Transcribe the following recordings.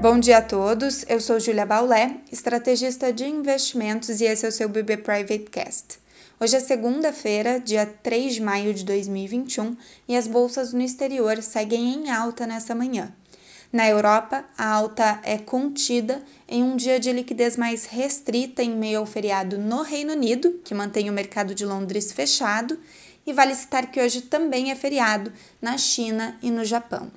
Bom dia a todos, eu sou Julia Baulé, estrategista de investimentos e esse é o seu BB Private Cast. Hoje é segunda-feira, dia 3 de maio de 2021 e as bolsas no exterior seguem em alta nessa manhã. Na Europa, a alta é contida em um dia de liquidez mais restrita em meio ao feriado no Reino Unido, que mantém o mercado de Londres fechado, e vale citar que hoje também é feriado na China e no Japão.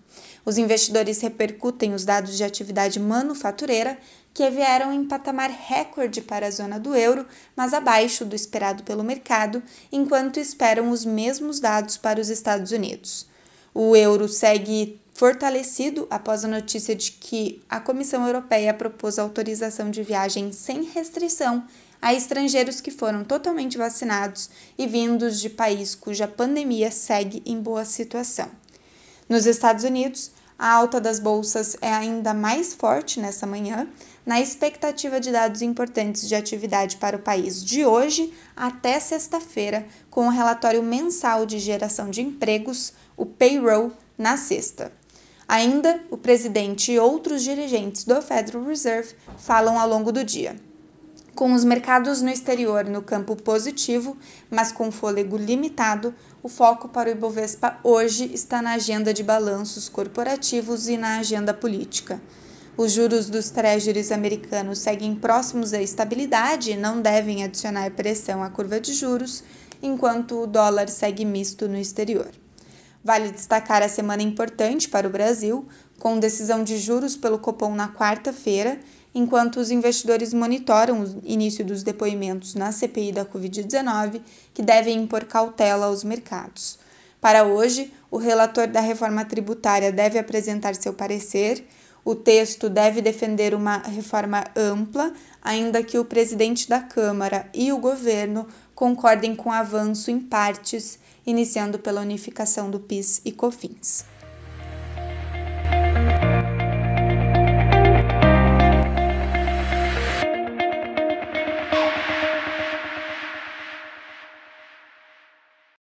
Os investidores repercutem os dados de atividade manufatureira, que vieram em patamar recorde para a zona do euro, mas abaixo do esperado pelo mercado, enquanto esperam os mesmos dados para os Estados Unidos. O euro segue fortalecido após a notícia de que a Comissão Europeia propôs autorização de viagem sem restrição a estrangeiros que foram totalmente vacinados e vindos de país cuja pandemia segue em boa situação. Nos Estados Unidos, a alta das bolsas é ainda mais forte nessa manhã, na expectativa de dados importantes de atividade para o país de hoje até sexta-feira, com o relatório mensal de geração de empregos, o payroll, na sexta. Ainda, o presidente e outros dirigentes do Federal Reserve falam ao longo do dia. Com os mercados no exterior no campo positivo, mas com fôlego limitado, o foco para o Ibovespa hoje está na agenda de balanços corporativos e na agenda política. Os juros dos treasuries americanos seguem próximos à estabilidade e não devem adicionar pressão à curva de juros, enquanto o dólar segue misto no exterior. Vale destacar a semana importante para o Brasil, com decisão de juros pelo Copom na quarta-feira enquanto os investidores monitoram o início dos depoimentos na CPI da Covid-19, que devem impor cautela aos mercados. Para hoje, o relator da reforma tributária deve apresentar seu parecer. O texto deve defender uma reforma ampla, ainda que o presidente da Câmara e o governo concordem com o avanço em partes, iniciando pela unificação do PIS e COFINS.